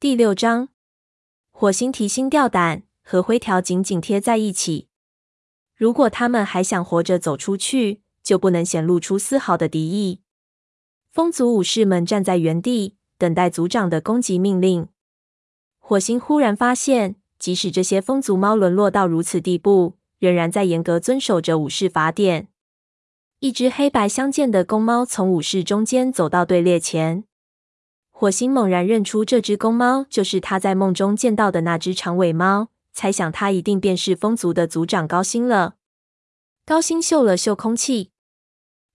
第六章，火星提心吊胆，和灰条紧紧贴在一起。如果他们还想活着走出去，就不能显露出丝毫的敌意。风族武士们站在原地，等待族长的攻击命令。火星忽然发现，即使这些风族猫沦落到如此地步，仍然在严格遵守着武士法典。一只黑白相间的公猫从武士中间走到队列前。火星猛然认出这只公猫就是他在梦中见到的那只长尾猫，猜想它一定便是风族的族长高星了。高星嗅了嗅空气，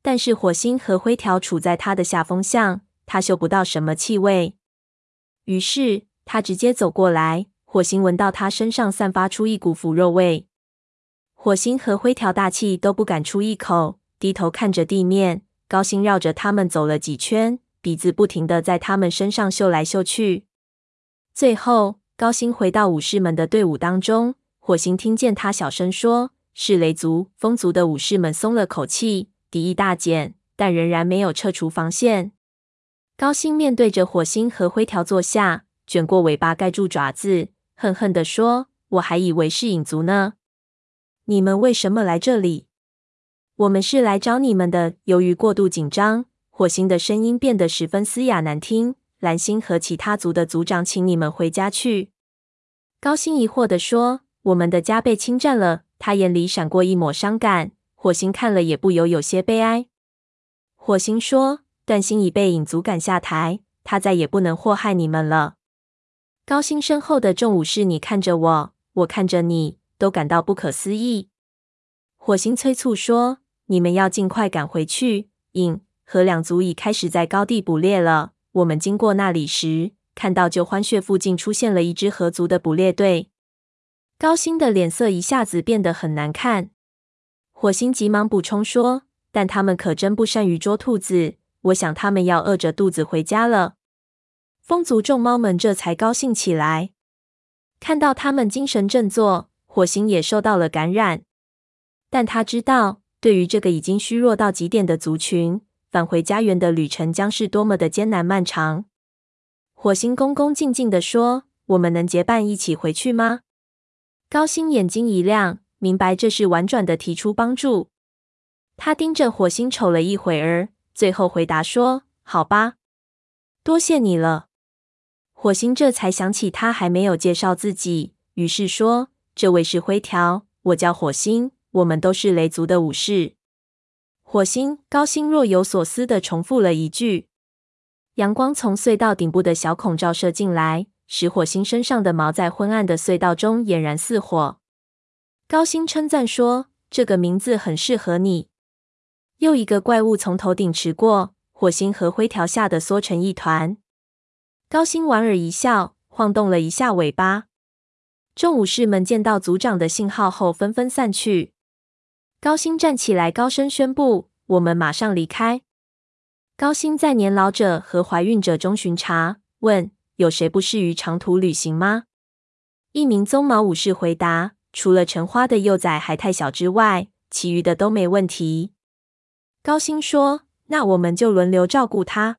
但是火星和灰条处在他的下风向，他嗅不到什么气味。于是他直接走过来，火星闻到他身上散发出一股腐肉味。火星和灰条大气都不敢出一口，低头看着地面。高星绕着他们走了几圈。鼻子不停地在他们身上嗅来嗅去，最后高星回到武士们的队伍当中。火星听见他小声说：“是雷族、风族的武士们松了口气，敌意大减，但仍然没有撤除防线。”高星面对着火星和灰条坐下，卷过尾巴盖住爪子，恨恨地说：“我还以为是影族呢，你们为什么来这里？我们是来找你们的。”由于过度紧张。火星的声音变得十分嘶哑难听。蓝星和其他族的族长，请你们回家去。高星疑惑地说：“我们的家被侵占了。”他眼里闪过一抹伤感。火星看了也不由有些悲哀。火星说：“段星已被影族赶下台，他再也不能祸害你们了。”高星身后的众武士，你看着我，我看着你，都感到不可思议。火星催促说：“你们要尽快赶回去。”影。和两族已开始在高地捕猎了。我们经过那里时，看到旧欢穴附近出现了一支合族的捕猎队。高星的脸色一下子变得很难看。火星急忙补充说：“但他们可真不善于捉兔子，我想他们要饿着肚子回家了。”风族众猫们这才高兴起来，看到他们精神振作，火星也受到了感染。但他知道，对于这个已经虚弱到极点的族群，返回家园的旅程将是多么的艰难漫长。火星恭恭敬敬地说：“我们能结伴一起回去吗？”高星眼睛一亮，明白这是婉转的提出帮助。他盯着火星瞅了一会儿，最后回答说：“好吧，多谢你了。”火星这才想起他还没有介绍自己，于是说：“这位是灰条，我叫火星，我们都是雷族的武士。”火星高星若有所思地重复了一句。阳光从隧道顶部的小孔照射进来，使火星身上的毛在昏暗的隧道中俨然似火。高星称赞说：“这个名字很适合你。”又一个怪物从头顶驰过，火星和灰条吓得缩成一团。高星莞尔一笑，晃动了一下尾巴。众武士们见到族长的信号后，纷纷散去。高星站起来，高声宣布：“我们马上离开。”高星在年老者和怀孕者中巡查，问：“有谁不适于长途旅行吗？”一名棕毛武士回答：“除了橙花的幼崽还太小之外，其余的都没问题。”高星说：“那我们就轮流照顾它。”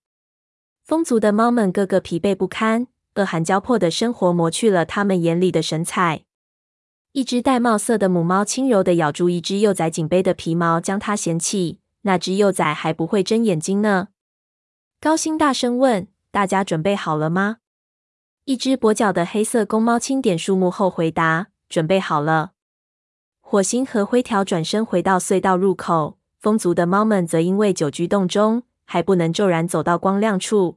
风族的猫们个个疲惫不堪，饿寒交迫的生活磨去了他们眼里的神采。一只玳瑁色的母猫轻柔地咬住一只幼崽颈背的皮毛，将它衔起。那只幼崽还不会睁眼睛呢。高星大声问：“大家准备好了吗？”一只跛脚的黑色公猫轻点数目后回答：“准备好了。”火星和灰条转身回到隧道入口，风族的猫们则因为久居洞中，还不能骤然走到光亮处。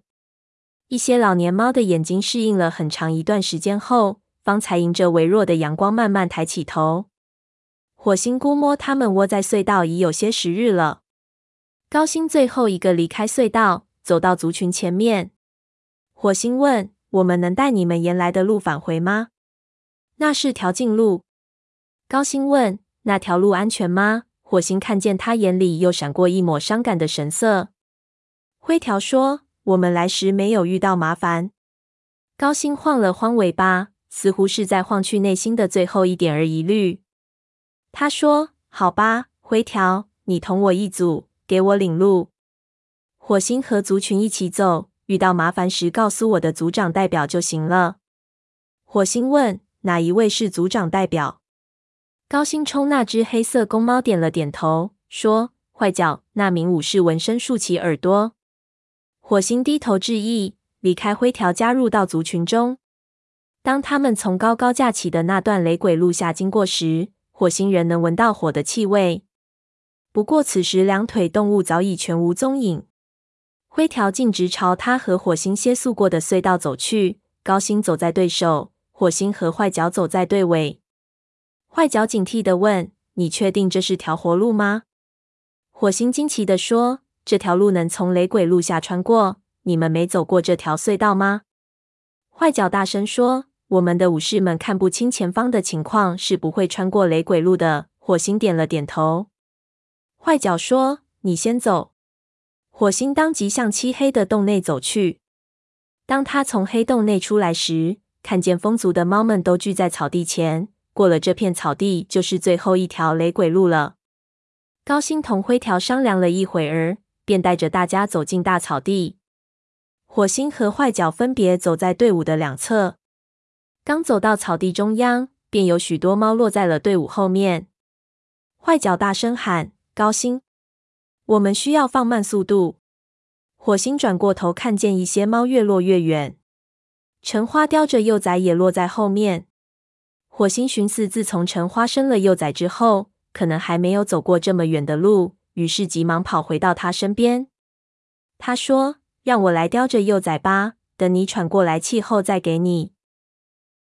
一些老年猫的眼睛适应了很长一段时间后。方才迎着微弱的阳光慢慢抬起头。火星估摸他们窝在隧道已有些时日了。高星最后一个离开隧道，走到族群前面。火星问：“我们能带你们沿来的路返回吗？”“那是条近路。”高星问：“那条路安全吗？”火星看见他眼里又闪过一抹伤感的神色。灰条说：“我们来时没有遇到麻烦。”高星晃了晃尾巴。似乎是在晃去内心的最后一点儿疑虑。他说：“好吧，灰条，你同我一组，给我领路。”火星和族群一起走，遇到麻烦时告诉我的组长代表就行了。火星问：“哪一位是组长代表？”高星冲那只黑色公猫点了点头，说：“坏角，那名武士闻声竖起耳朵。”火星低头致意，离开灰条，加入到族群中。当他们从高高架起的那段雷鬼路下经过时，火星人能闻到火的气味。不过此时两腿动物早已全无踪影。灰条径直朝他和火星歇宿过的隧道走去。高星走在队首，火星和坏角走在队尾。坏角警惕地问：“你确定这是条活路吗？”火星惊奇地说：“这条路能从雷鬼路下穿过？你们没走过这条隧道吗？”坏角大声说：“我们的武士们看不清前方的情况，是不会穿过雷鬼路的。”火星点了点头。坏角说：“你先走。”火星当即向漆黑的洞内走去。当他从黑洞内出来时，看见风族的猫们都聚在草地前。过了这片草地，就是最后一条雷鬼路了。高星同灰条商量了一会儿，便带着大家走进大草地。火星和坏角分别走在队伍的两侧。刚走到草地中央，便有许多猫落在了队伍后面。坏角大声喊：“高星！”我们需要放慢速度。火星转过头，看见一些猫越落越远。橙花叼着幼崽也落在后面。火星寻思，自从橙花生了幼崽之后，可能还没有走过这么远的路，于是急忙跑回到他身边。他说：“让我来叼着幼崽吧，等你喘过来气后再给你。”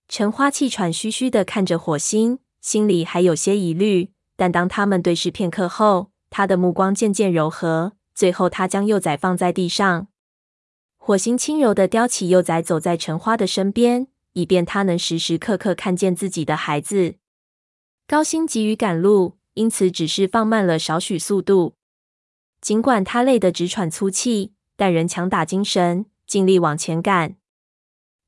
陈花气喘吁吁的看着火星，心里还有些疑虑，但当他们对视片刻后，他的目光渐渐柔和，最后他将幼崽放在地上。火星轻柔的叼起幼崽，走在陈花的身边，以便他能时时刻刻看见自己的孩子。高星急于赶路，因此只是放慢了少许速度。尽管他累得直喘粗气，但仍强打精神，尽力往前赶。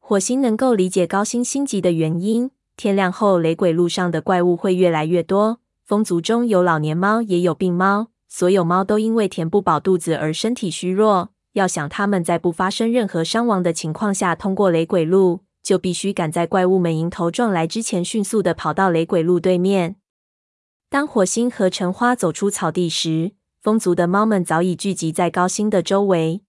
火星能够理解高星心急的原因。天亮后，雷鬼路上的怪物会越来越多。风族中有老年猫，也有病猫。所有猫都因为填不饱肚子而身体虚弱。要想它们在不发生任何伤亡的情况下通过雷鬼路，就必须赶在怪物们迎头撞来之前，迅速地跑到雷鬼路对面。当火星和橙花走出草地时，风族的猫们早已聚集在高星的周围。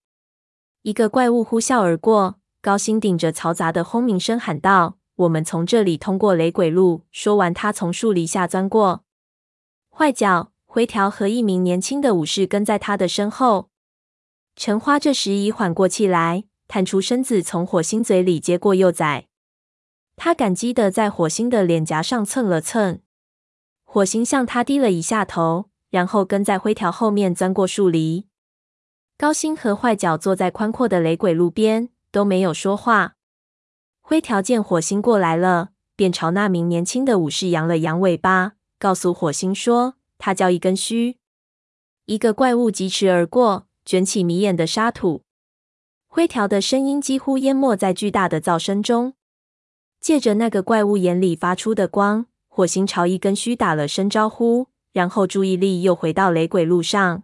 一个怪物呼啸而过，高星顶着嘈杂的轰鸣声喊道：“我们从这里通过雷鬼路。”说完，他从树篱下钻过。坏角、灰条和一名年轻的武士跟在他的身后。橙花这时已缓过气来，探出身子从火星嘴里接过幼崽。他感激地在火星的脸颊上蹭了蹭。火星向他低了一下头，然后跟在灰条后面钻过树篱。高星和坏角坐在宽阔的雷鬼路边，都没有说话。灰条见火星过来了，便朝那名年轻的武士扬了扬尾巴。告诉火星说，他叫一根须。一个怪物疾驰而过，卷起迷眼的沙土。灰条的声音几乎淹没在巨大的噪声中。借着那个怪物眼里发出的光，火星朝一根须打了声招呼，然后注意力又回到雷鬼路上。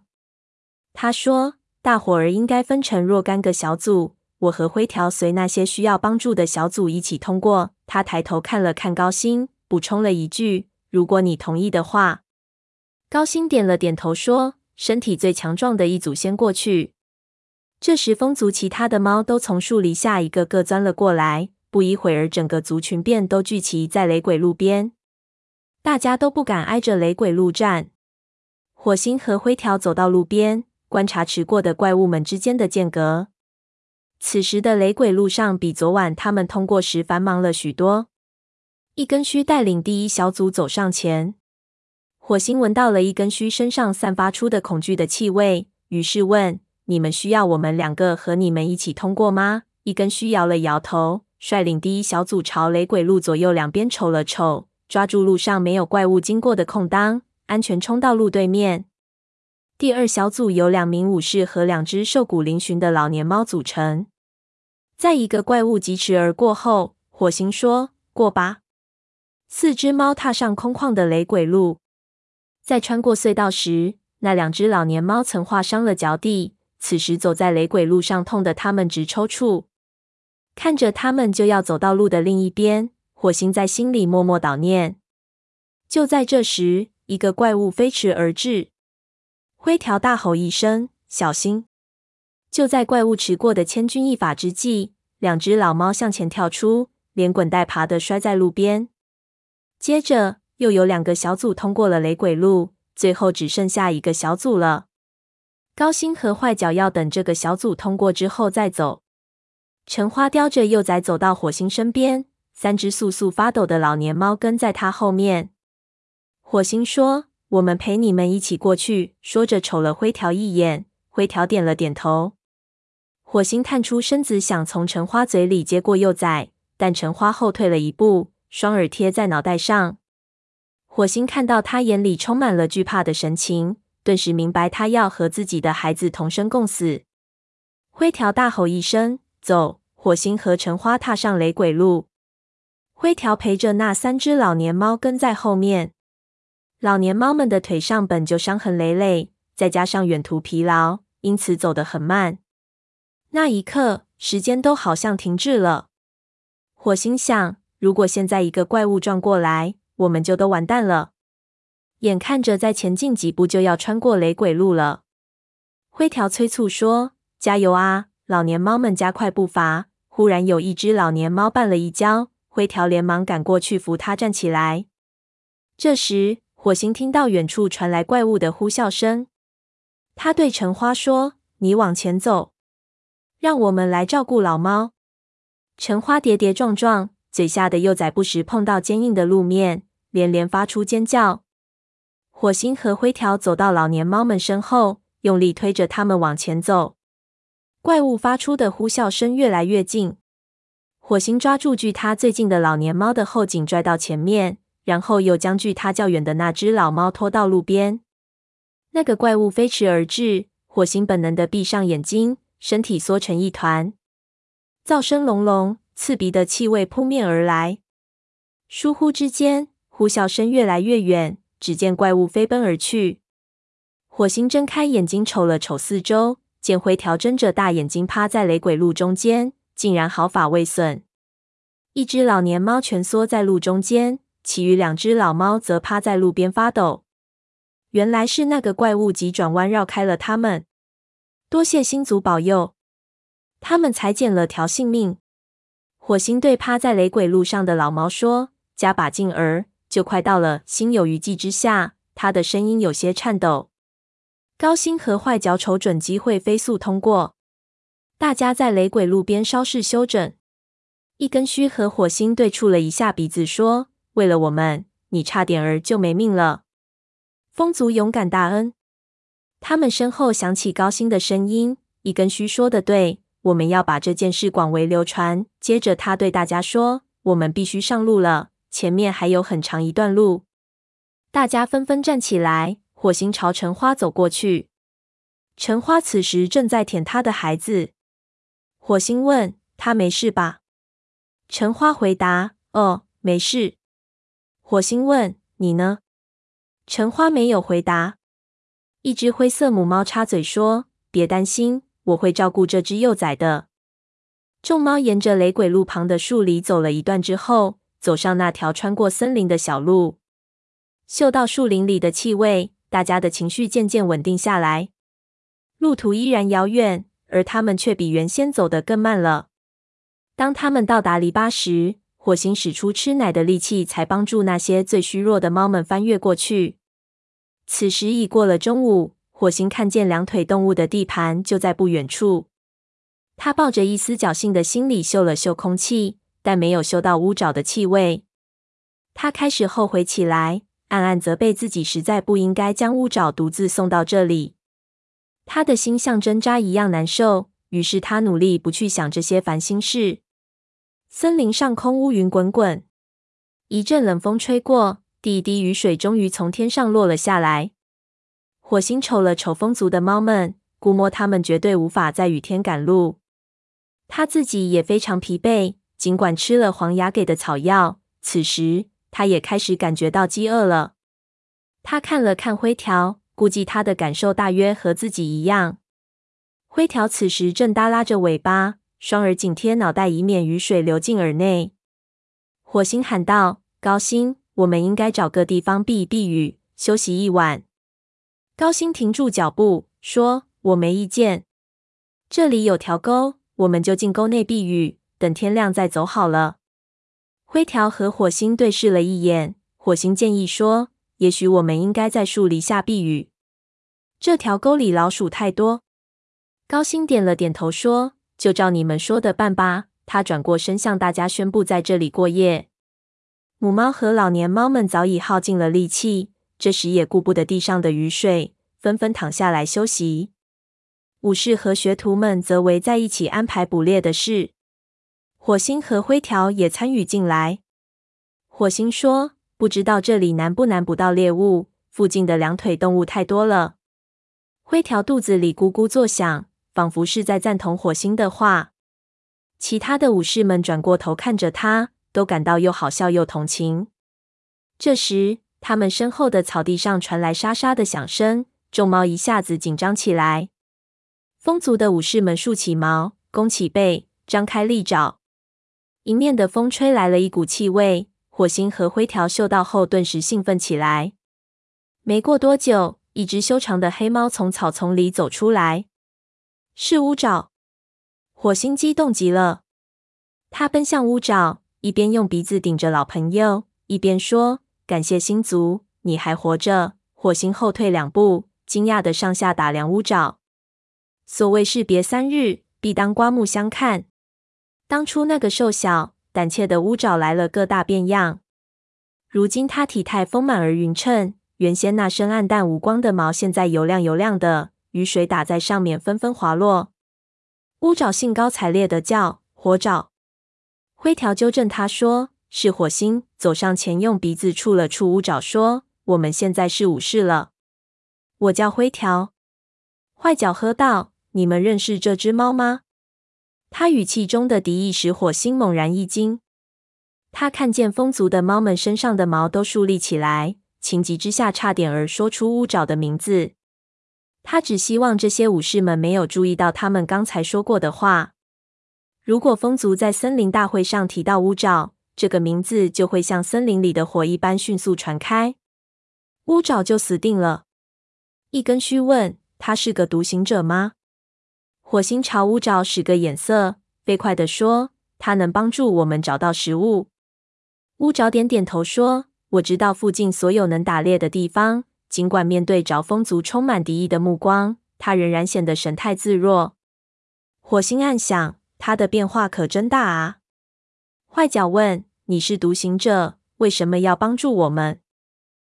他说：“大伙儿应该分成若干个小组，我和灰条随那些需要帮助的小组一起通过。”他抬头看了看高星，补充了一句。如果你同意的话，高星点了点头，说：“身体最强壮的一组先过去。”这时，风族其他的猫都从树篱下一个个钻了过来。不一会儿，整个族群便都聚集在雷鬼路边。大家都不敢挨着雷鬼路站。火星和灰条走到路边，观察驰过的怪物们之间的间隔。此时的雷鬼路上比昨晚他们通过时繁忙了许多。一根须带领第一小组走上前，火星闻到了一根须身上散发出的恐惧的气味，于是问：“你们需要我们两个和你们一起通过吗？”一根须摇了摇头，率领第一小组朝雷鬼路左右两边瞅了瞅，抓住路上没有怪物经过的空当，安全冲到路对面。第二小组由两名武士和两只瘦骨嶙峋的老年猫组成。在一个怪物疾驰而过后，火星说：“过吧。”四只猫踏上空旷的雷鬼路，在穿过隧道时，那两只老年猫曾划伤了脚底，此时走在雷鬼路上，痛得他们直抽搐。看着他们就要走到路的另一边，火星在心里默默祷念。就在这时，一个怪物飞驰而至，灰条大吼一声：“小心！”就在怪物迟过的千钧一发之际，两只老猫向前跳出，连滚带爬的摔在路边。接着又有两个小组通过了雷鬼路，最后只剩下一个小组了。高星和坏脚要等这个小组通过之后再走。橙花叼着幼崽走到火星身边，三只簌簌发抖的老年猫跟在他后面。火星说：“我们陪你们一起过去。”说着瞅了灰条一眼，灰条点了点头。火星探出身子想从橙花嘴里接过幼崽，但橙花后退了一步，双耳贴在脑袋上。火星看到他眼里充满了惧怕的神情，顿时明白他要和自己的孩子同生共死。灰条大吼一声：“走！”火星和橙花踏上雷鬼路，灰条陪着那三只老年猫跟在后面。老年猫们的腿上本就伤痕累累，再加上远途疲劳，因此走得很慢。那一刻，时间都好像停滞了。火星想：如果现在一个怪物撞过来，我们就都完蛋了。眼看着再前进几步就要穿过雷鬼路了，灰条催促说：“加油啊！”老年猫们加快步伐。忽然有一只老年猫绊了一跤，灰条连忙赶过去扶它站起来。这时，火星听到远处传来怪物的呼啸声，他对橙花说：“你往前走，让我们来照顾老猫。”橙花跌跌撞撞，嘴下的幼崽不时碰到坚硬的路面，连连发出尖叫。火星和灰条走到老年猫们身后，用力推着它们往前走。怪物发出的呼啸声越来越近，火星抓住距它最近的老年猫的后颈拽到前面。然后又将距他较远的那只老猫拖到路边。那个怪物飞驰而至，火星本能的闭上眼睛，身体缩成一团。噪声隆隆，刺鼻的气味扑面而来。疏忽之间，呼啸声越来越远，只见怪物飞奔而去。火星睁开眼睛瞅了瞅四周，见灰条睁着大眼睛趴在雷鬼路中间，竟然毫发未损。一只老年猫蜷缩在路中间。其余两只老猫则趴在路边发抖。原来是那个怪物急转弯绕开了他们。多谢星族保佑，他们才捡了条性命。火星对趴在雷鬼路上的老猫说：“加把劲儿，就快到了。”心有余悸之下，他的声音有些颤抖。高星和坏脚瞅准机会飞速通过，大家在雷鬼路边稍事休整。一根须和火星对触了一下鼻子，说。为了我们，你差点儿就没命了。风族勇敢大恩。他们身后响起高星的声音：“一根须说的对，我们要把这件事广为流传。”接着他对大家说：“我们必须上路了，前面还有很长一段路。”大家纷纷站起来。火星朝橙花走过去。橙花此时正在舔他的孩子。火星问他：“没事吧？”橙花回答：“哦，没事。”火星问：“你呢？”橙花没有回答。一只灰色母猫插嘴说：“别担心，我会照顾这只幼崽的。”众猫沿着雷鬼路旁的树里走了一段之后，走上那条穿过森林的小路。嗅到树林里的气味，大家的情绪渐渐稳定下来。路途依然遥远，而他们却比原先走得更慢了。当他们到达篱笆时，火星使出吃奶的力气，才帮助那些最虚弱的猫们翻越过去。此时已过了中午，火星看见两腿动物的地盘就在不远处。他抱着一丝侥幸的心理嗅了嗅空气，但没有嗅到乌爪的气味。他开始后悔起来，暗暗责备自己实在不应该将乌爪独自送到这里。他的心像针扎一样难受，于是他努力不去想这些烦心事。森林上空乌云滚滚，一阵冷风吹过，第一滴雨水终于从天上落了下来。火星瞅了瞅风族的猫们，估摸他们绝对无法在雨天赶路。他自己也非常疲惫，尽管吃了黄牙给的草药，此时他也开始感觉到饥饿了。他看了看灰条，估计他的感受大约和自己一样。灰条此时正耷拉着尾巴，双耳紧贴脑袋，以免雨水流进耳内。火星喊道：“高星，我们应该找个地方避一避雨，休息一晚。”高星停住脚步，说：“我没意见。这里有条沟，我们就进沟内避雨，等天亮再走好了。”灰条和火星对视了一眼，火星建议说：“也许我们应该在树篱下避雨。这条沟里老鼠太多。”高星点了点头，说：“就照你们说的办吧。”他转过身，向大家宣布：“在这里过夜。”母猫和老年猫们早已耗尽了力气，这时也顾不得地上的雨水，纷纷躺下来休息。武士和学徒们则围在一起安排捕猎的事。火星和灰条也参与进来。火星说：“不知道这里难不难捕到猎物？附近的两腿动物太多了。”灰条肚子里咕咕作响。仿佛是在赞同火星的话。其他的武士们转过头看着他，都感到又好笑又同情。这时，他们身后的草地上传来沙沙的响声，众猫一下子紧张起来。风族的武士们竖起矛，弓起背，张开利爪。迎面的风吹来了一股气味，火星和灰条嗅到后，顿时兴奋起来。没过多久，一只修长的黑猫从草丛里走出来。是乌爪，火星激动极了。他奔向乌爪，一边用鼻子顶着老朋友，一边说：“感谢星族，你还活着。”火星后退两步，惊讶的上下打量乌爪。所谓士别三日，必当刮目相看。当初那个瘦小胆怯的乌爪来了个大变样，如今他体态丰满而匀称，原先那身暗淡无光的毛，现在油亮油亮的。雨水打在上面，纷纷滑落。乌爪兴高采烈地叫：“火爪！”灰条纠正他说：“是火星。”走上前，用鼻子触了触乌爪，说：“我们现在是武士了。”我叫灰条。坏脚喝道：“你们认识这只猫吗？”他语气中的敌意使火星猛然一惊。他看见风族的猫们身上的毛都竖立起来，情急之下差点儿说出乌爪的名字。他只希望这些武士们没有注意到他们刚才说过的话。如果风族在森林大会上提到乌爪这个名字，就会像森林里的火一般迅速传开，乌爪就死定了。一根须问：“他是个独行者吗？”火星朝乌爪使个眼色，飞快地说：“他能帮助我们找到食物。”乌爪点点头说：“我知道附近所有能打猎的地方。”尽管面对着风族充满敌意的目光，他仍然显得神态自若。火星暗想：他的变化可真大啊！坏脚问：“你是独行者，为什么要帮助我们？”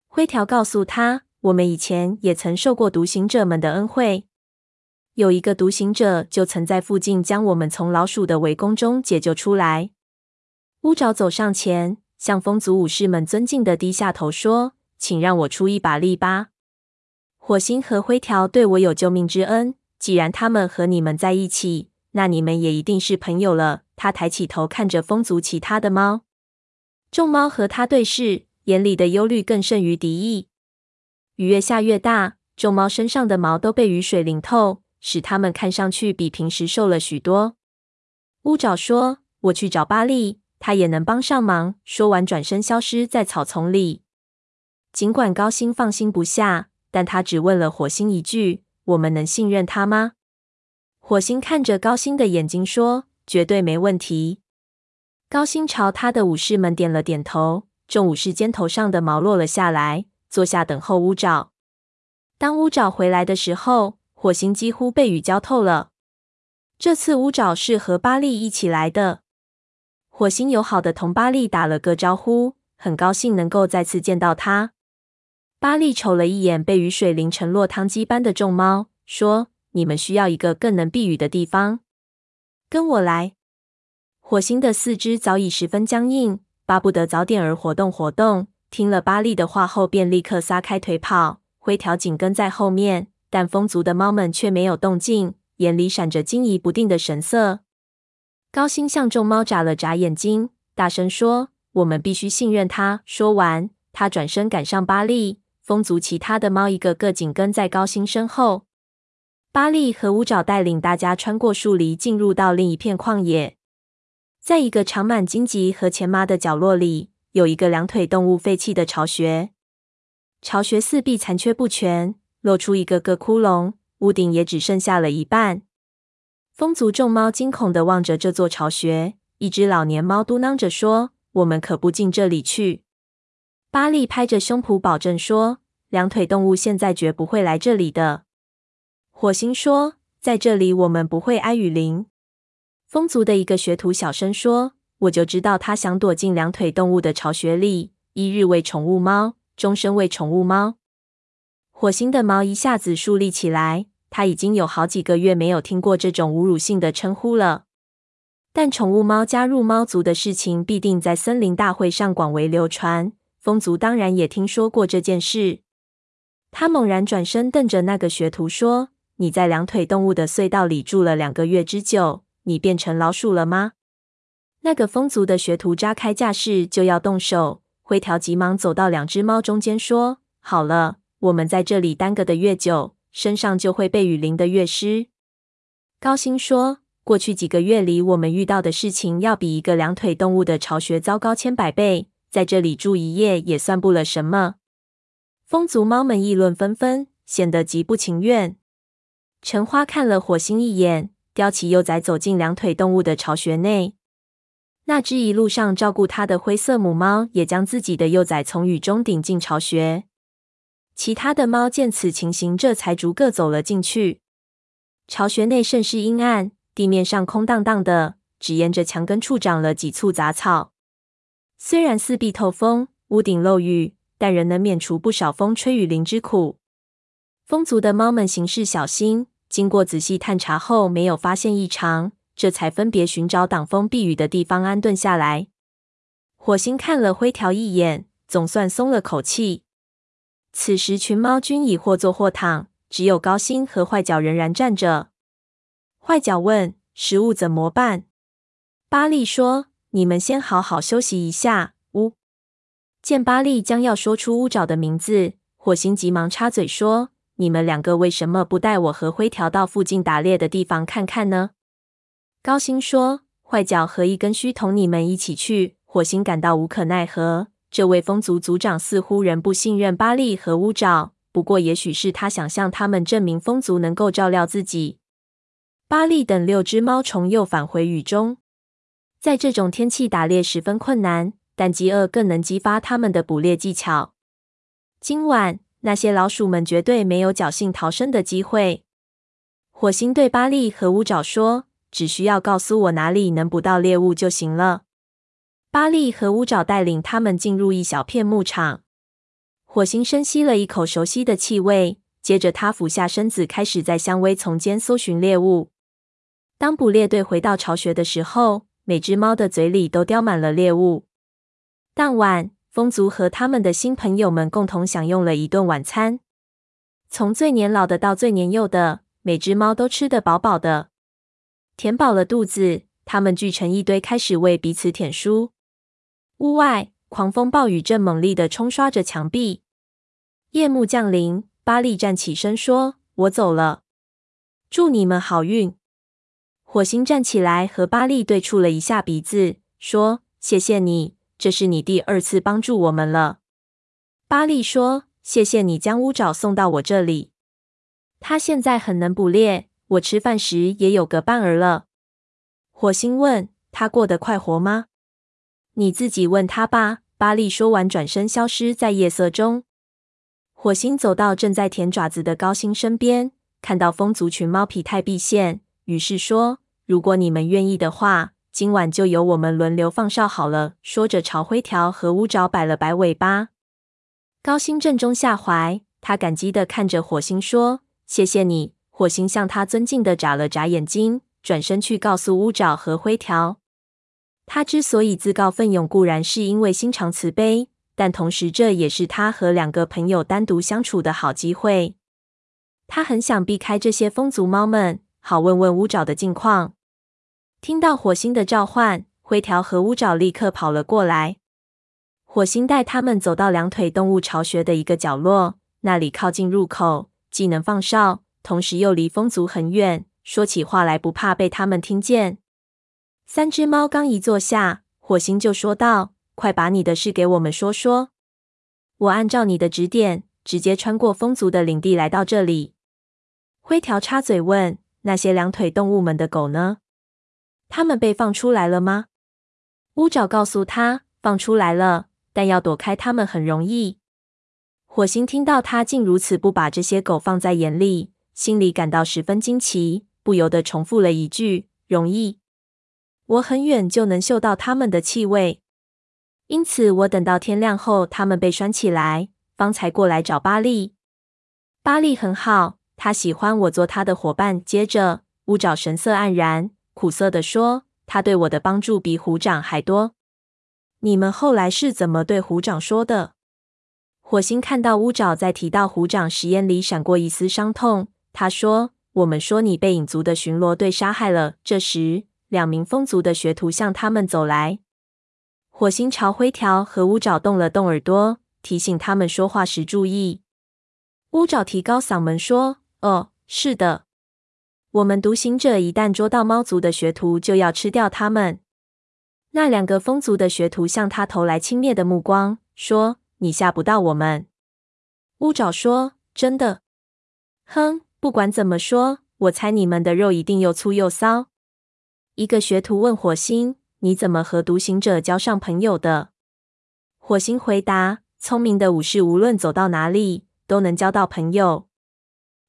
灰条告诉他：“我们以前也曾受过独行者们的恩惠。有一个独行者就曾在附近将我们从老鼠的围攻中解救出来。”乌爪走上前，向风族武士们尊敬的低下头说。请让我出一把力吧。火星和灰条对我有救命之恩，既然他们和你们在一起，那你们也一定是朋友了。他抬起头看着风族其他的猫，众猫和他对视，眼里的忧虑更胜于敌意。雨越下越大，众猫身上的毛都被雨水淋透，使它们看上去比平时瘦了许多。乌爪说：“我去找巴利，他也能帮上忙。”说完，转身消失在草丛里。尽管高星放心不下，但他只问了火星一句：“我们能信任他吗？”火星看着高星的眼睛说：“绝对没问题。”高星朝他的武士们点了点头，众武士肩头上的毛落了下来，坐下等候乌爪。当乌爪回来的时候，火星几乎被雨浇透了。这次乌爪是和巴利一起来的。火星友好的同巴利打了个招呼，很高兴能够再次见到他。巴利瞅了一眼被雨水淋成落汤鸡般的众猫，说：“你们需要一个更能避雨的地方，跟我来。”火星的四肢早已十分僵硬，巴不得早点儿活动活动。听了巴利的话后，便立刻撒开腿跑。灰条紧跟在后面，但风族的猫们却没有动静，眼里闪着惊疑不定的神色。高星向众猫眨了眨眼睛，大声说：“我们必须信任他。”说完，他转身赶上巴利。风族其他的猫一个个紧跟在高星身后。巴利和乌爪带领大家穿过树林，进入到另一片旷野。在一个长满荆棘和钱麻的角落里，有一个两腿动物废弃的巢穴。巢穴四壁残缺不全，露出一个个窟窿，屋顶也只剩下了一半。风族众猫惊恐地望着这座巢穴，一只老年猫嘟囔着说：“我们可不进这里去。”巴利拍着胸脯保证说：“两腿动物现在绝不会来这里的。”火星说：“在这里，我们不会挨雨淋。”风族的一个学徒小声说：“我就知道他想躲进两腿动物的巢穴里，一日为宠物猫，终身为宠物猫。”火星的毛一下子竖立起来，他已经有好几个月没有听过这种侮辱性的称呼了。但宠物猫加入猫族的事情必定在森林大会上广为流传，风族当然也听说过这件事。他猛然转身瞪着那个学徒说。你在两腿动物的隧道里住了两个月之久，你变成老鼠了吗？那个风族的学徒扎开架势就要动手，灰条急忙走到两只猫中间说：“好了，我们在这里耽搁的越久，身上就会被雨淋得越湿。”高星说：“过去几个月里，我们遇到的事情要比一个两腿动物的巢穴糟糕千百倍，在这里住一夜也算不了什么。”风族猫们议论纷纷，显得极不情愿。橙花看了火星一眼，叼起幼崽走进两腿动物的巢穴内。那只一路上照顾它的灰色母猫也将自己的幼崽从雨中顶进巢穴。其他的猫见此情形，这才逐个走了进去。巢穴内甚是阴暗，地面上空荡荡的，只沿着墙根处长了几簇杂草。虽然四壁透风，屋顶漏雨，但仍能免除不少风吹雨淋之苦。风族的猫们行事小心，经过仔细探查后，没有发现异常，这才分别寻找挡风避雨的地方安顿下来。火星看了灰条一眼，总算松了口气。此时群猫均已或坐或躺，只有高星和坏脚仍然站着。坏脚问：“食物怎么办？”巴利说：“你们先好好休息一下。”呜，见巴利将要说出乌爪的名字，火星急忙插嘴说。你们两个为什么不带我和灰条到附近打猎的地方看看呢？高星说：“坏脚和一根须同你们一起去。”火星感到无可奈何。这位风族族长似乎仍不信任巴利和乌爪，不过也许是他想向他们证明风族能够照料自己。巴利等六只猫虫又返回雨中。在这种天气打猎十分困难，但饥饿更能激发他们的捕猎技巧。今晚。那些老鼠们绝对没有侥幸逃生的机会。火星对巴利和乌爪说：“只需要告诉我哪里能捕到猎物就行了。”巴利和乌爪带领他们进入一小片牧场。火星深吸了一口熟悉的气味，接着他俯下身子，开始在香薇丛间搜寻猎物。当捕猎队回到巢穴的时候，每只猫的嘴里都叼满了猎物。当晚。风族和他们的新朋友们共同享用了一顿晚餐，从最年老的到最年幼的，每只猫都吃得饱饱的。填饱了肚子，他们聚成一堆，开始为彼此舔书。屋外，狂风暴雨正猛烈地冲刷着墙壁。夜幕降临，巴利站起身说：“我走了，祝你们好运。”火星站起来，和巴利对触了一下鼻子，说：“谢谢你。”这是你第二次帮助我们了，巴利说：“谢谢你将乌爪送到我这里，他现在很能捕猎，我吃饭时也有个伴儿了。”火星问：“他过得快活吗？”你自己问他吧。巴利说完，转身消失在夜色中。火星走到正在舔爪子的高星身边，看到风族群猫疲态毕现，于是说：“如果你们愿意的话。”今晚就由我们轮流放哨好了。说着，朝灰条和乌爪摆了摆尾巴。高星正中下怀，他感激地看着火星说：“谢谢你。”火星向他尊敬地眨了眨眼睛，转身去告诉乌爪和灰条。他之所以自告奋勇，固然是因为心肠慈悲，但同时这也是他和两个朋友单独相处的好机会。他很想避开这些风族猫们，好问问乌爪的近况。听到火星的召唤，灰条和乌爪立刻跑了过来。火星带他们走到两腿动物巢穴的一个角落，那里靠近入口，既能放哨，同时又离风族很远，说起话来不怕被他们听见。三只猫刚一坐下，火星就说道：“快把你的事给我们说说。我按照你的指点，直接穿过风族的领地来到这里。”灰条插嘴问：“那些两腿动物们的狗呢？他们被放出来了吗？”乌爪告诉他：“放出来了，但要躲开他们很容易。”火星听到他竟如此不把这些狗放在眼里，心里感到十分惊奇，不由得重复了一句：“容易。”我很远就能嗅到它们的气味，因此我等到天亮后，它们被拴起来，方才过来找巴利。巴利很好，他喜欢我做他的伙伴。接着，乌爪神色黯然，苦涩地说：“他对我的帮助比虎掌还多。你们后来是怎么对虎掌说的？”火星看到乌爪在提到虎掌时眼里闪过一丝伤痛，他说：“我们说你被影族的巡逻队杀害了。”这时，两名风族的学徒向他们走来，火星朝灰条和乌爪动了动耳朵，提醒他们说话时注意。乌爪提高嗓门说：“哦，是的，我们独行者一旦捉到猫族的学徒，就要吃掉他们。”那两个风族的学徒向他投来轻蔑的目光，说：“你吓不到我们。”乌爪说：“真的？哼，不管怎么说，我猜你们的肉一定又粗又骚。”一个学徒问火星：“你怎么和独行者交上朋友的？”火星回答：“聪明的武士无论走到哪里都能交到朋友。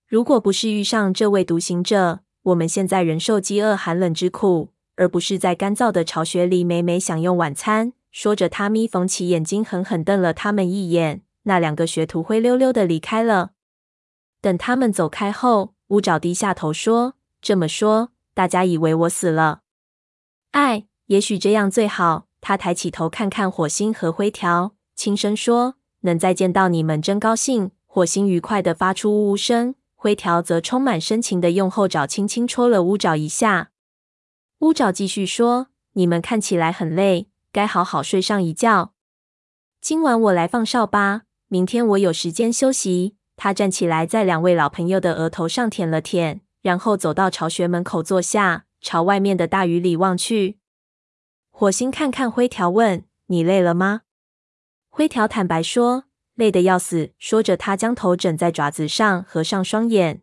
如果不是遇上这位独行者，我们现在仍受饥饿寒冷之苦，而不是在干燥的巢穴里美美享用晚餐。”说着，他眯缝起眼睛，狠狠瞪了他们一眼。那两个学徒灰溜溜的离开了。等他们走开后，乌爪低下头说：“这么说。”大家以为我死了，哎，也许这样最好。他抬起头看看火星和灰条，轻声说：“能再见到你们，真高兴。”火星愉快的发出呜呜声，灰条则充满深情的用后爪轻轻戳了乌爪一下。乌爪继续说：“你们看起来很累，该好好睡上一觉。今晚我来放哨吧，明天我有时间休息。”他站起来，在两位老朋友的额头上舔了舔。然后走到巢穴门口坐下，朝外面的大雨里望去。火星看看灰条，问：“你累了吗？”灰条坦白说：“累得要死。”说着，他将头枕在爪子上，合上双眼。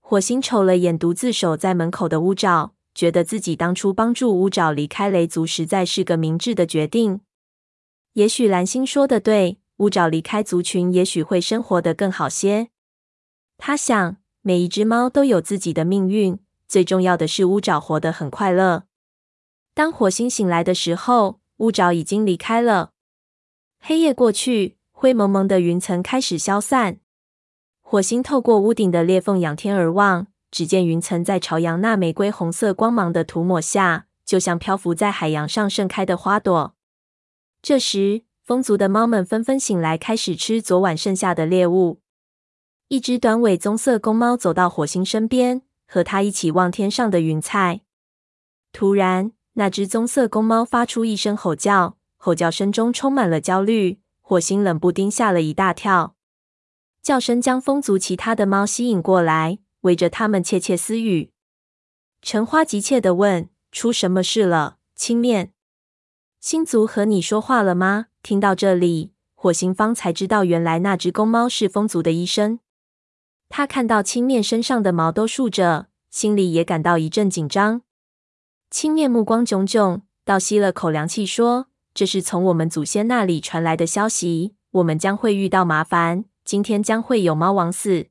火星瞅了眼独自守在门口的乌爪，觉得自己当初帮助乌爪离开雷族，实在是个明智的决定。也许蓝星说的对，乌爪离开族群，也许会生活得更好些。他想。每一只猫都有自己的命运，最重要的是乌爪活得很快乐。当火星醒来的时候，乌爪已经离开了。黑夜过去，灰蒙蒙的云层开始消散。火星透过屋顶的裂缝仰天而望，只见云层在朝阳那玫瑰红色光芒的涂抹下，就像漂浮在海洋上盛开的花朵。这时，风族的猫们纷纷醒来，开始吃昨晚剩下的猎物。一只短尾棕色公猫走到火星身边，和他一起望天上的云彩。突然，那只棕色公猫发出一声吼叫，吼叫声中充满了焦虑。火星冷不丁吓了一大跳，叫声将风族其他的猫吸引过来，围着他们窃窃私语。橙花急切地问：“出什么事了，青面？星族和你说话了吗？”听到这里，火星方才知道，原来那只公猫是风族的医生。他看到青面身上的毛都竖着，心里也感到一阵紧张。青面目光炯炯，倒吸了口凉气，说：“这是从我们祖先那里传来的消息，我们将会遇到麻烦。今天将会有猫王死。”